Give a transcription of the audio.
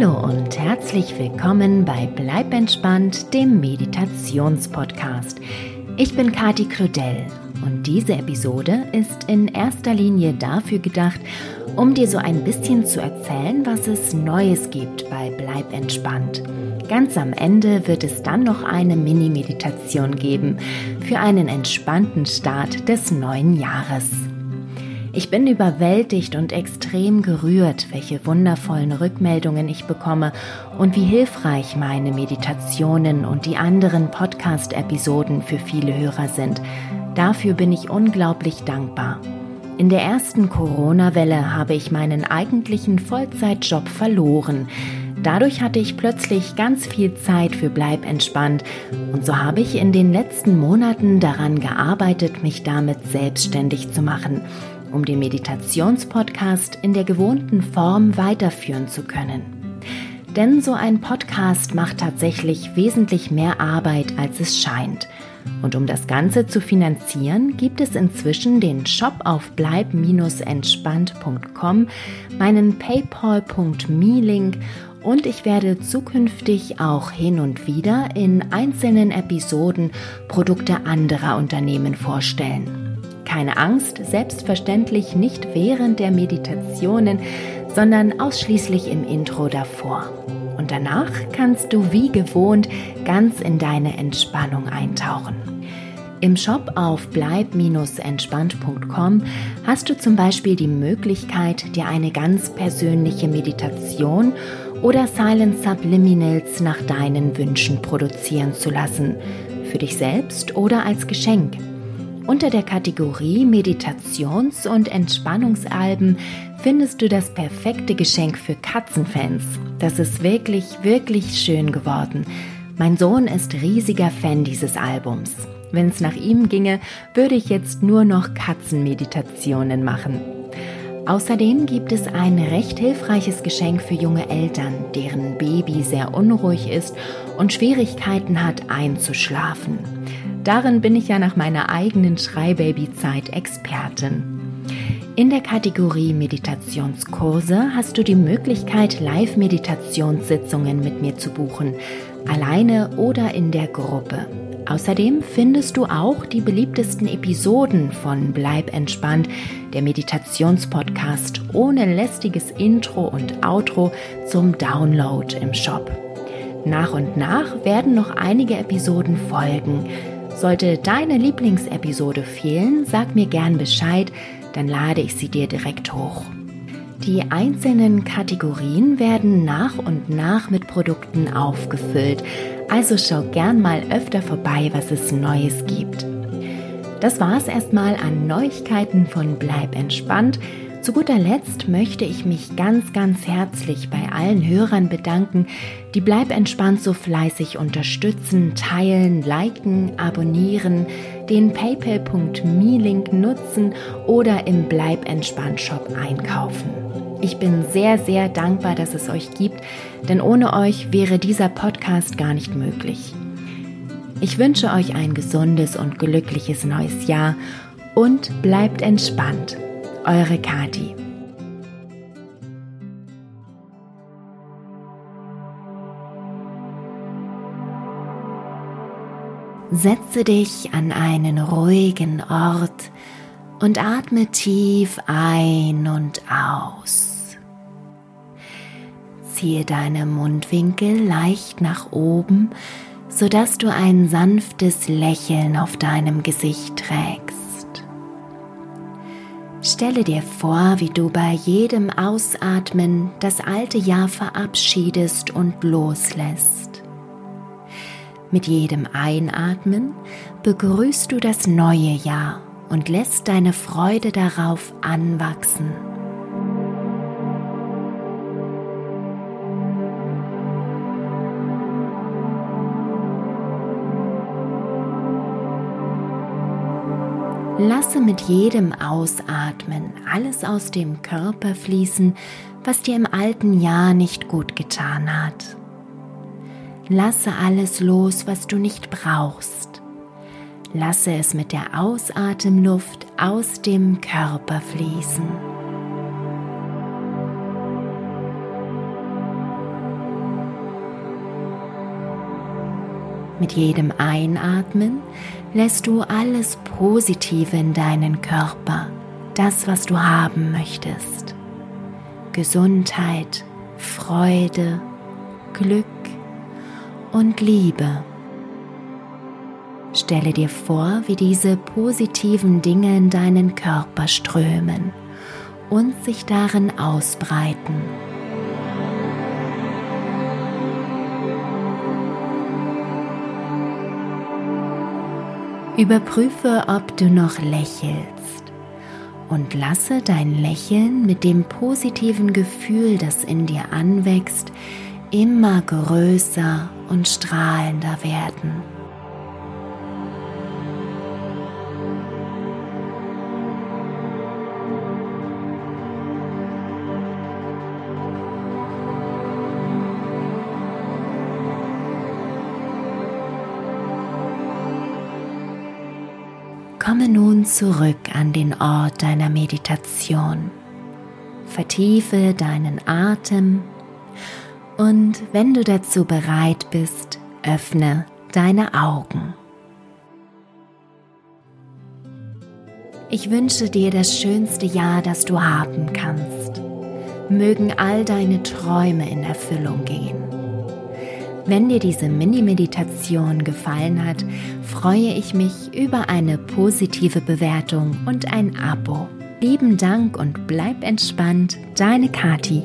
Hallo und herzlich willkommen bei Bleib entspannt, dem Meditationspodcast. Ich bin Kati Claudel und diese Episode ist in erster Linie dafür gedacht, um dir so ein bisschen zu erzählen, was es Neues gibt bei Bleib entspannt. Ganz am Ende wird es dann noch eine Mini-Meditation geben für einen entspannten Start des neuen Jahres. Ich bin überwältigt und extrem gerührt, welche wundervollen Rückmeldungen ich bekomme und wie hilfreich meine Meditationen und die anderen Podcast-Episoden für viele Hörer sind. Dafür bin ich unglaublich dankbar. In der ersten Corona-Welle habe ich meinen eigentlichen Vollzeitjob verloren. Dadurch hatte ich plötzlich ganz viel Zeit für Bleib entspannt und so habe ich in den letzten Monaten daran gearbeitet, mich damit selbstständig zu machen um den Meditationspodcast in der gewohnten Form weiterführen zu können. Denn so ein Podcast macht tatsächlich wesentlich mehr Arbeit, als es scheint. Und um das Ganze zu finanzieren, gibt es inzwischen den Shop auf bleib-entspannt.com, meinen paypal.me-Link und ich werde zukünftig auch hin und wieder in einzelnen Episoden Produkte anderer Unternehmen vorstellen. Keine Angst, selbstverständlich nicht während der Meditationen, sondern ausschließlich im Intro davor. Und danach kannst du wie gewohnt ganz in deine Entspannung eintauchen. Im Shop auf bleib-entspannt.com hast du zum Beispiel die Möglichkeit, dir eine ganz persönliche Meditation oder Silent Subliminals nach deinen Wünschen produzieren zu lassen, für dich selbst oder als Geschenk. Unter der Kategorie Meditations- und Entspannungsalben findest du das perfekte Geschenk für Katzenfans. Das ist wirklich, wirklich schön geworden. Mein Sohn ist riesiger Fan dieses Albums. Wenn es nach ihm ginge, würde ich jetzt nur noch Katzenmeditationen machen. Außerdem gibt es ein recht hilfreiches Geschenk für junge Eltern, deren Baby sehr unruhig ist und Schwierigkeiten hat einzuschlafen. Darin bin ich ja nach meiner eigenen Schreibabyzeit Expertin. In der Kategorie Meditationskurse hast du die Möglichkeit, Live-Meditationssitzungen mit mir zu buchen, alleine oder in der Gruppe. Außerdem findest du auch die beliebtesten Episoden von Bleib entspannt, der Meditationspodcast ohne lästiges Intro und Outro zum Download im Shop. Nach und nach werden noch einige Episoden folgen. Sollte deine Lieblingsepisode fehlen, sag mir gern Bescheid, dann lade ich sie dir direkt hoch. Die einzelnen Kategorien werden nach und nach mit Produkten aufgefüllt, also schau gern mal öfter vorbei, was es Neues gibt. Das war's erstmal an Neuigkeiten von Bleib entspannt. Zu guter Letzt möchte ich mich ganz, ganz herzlich bei allen Hörern bedanken, die Bleib entspannt so fleißig unterstützen, teilen, liken, abonnieren, den paypal.me-Link nutzen oder im Bleib entspannt Shop einkaufen. Ich bin sehr, sehr dankbar, dass es euch gibt, denn ohne euch wäre dieser Podcast gar nicht möglich. Ich wünsche euch ein gesundes und glückliches neues Jahr und bleibt entspannt. Eure Kati. Setze dich an einen ruhigen Ort und atme tief ein und aus. Ziehe deine Mundwinkel leicht nach oben, sodass du ein sanftes Lächeln auf deinem Gesicht trägst. Stelle dir vor, wie du bei jedem Ausatmen das alte Jahr verabschiedest und loslässt. Mit jedem Einatmen begrüßt du das neue Jahr und lässt deine Freude darauf anwachsen. Lasse mit jedem Ausatmen alles aus dem Körper fließen, was dir im alten Jahr nicht gut getan hat. Lasse alles los, was du nicht brauchst. Lasse es mit der Ausatemluft aus dem Körper fließen. Mit jedem Einatmen lässt du alles Positive in deinen Körper, das, was du haben möchtest. Gesundheit, Freude, Glück und Liebe. Stelle dir vor, wie diese positiven Dinge in deinen Körper strömen und sich darin ausbreiten. Überprüfe, ob du noch lächelst und lasse dein Lächeln mit dem positiven Gefühl, das in dir anwächst, immer größer und strahlender werden. Komme nun zurück an den Ort deiner Meditation. Vertiefe deinen Atem und wenn du dazu bereit bist, öffne deine Augen. Ich wünsche dir das schönste Jahr, das du haben kannst. Mögen all deine Träume in Erfüllung gehen. Wenn dir diese Mini-Meditation gefallen hat, freue ich mich über eine positive Bewertung und ein Abo. Lieben Dank und bleib entspannt, deine Kati.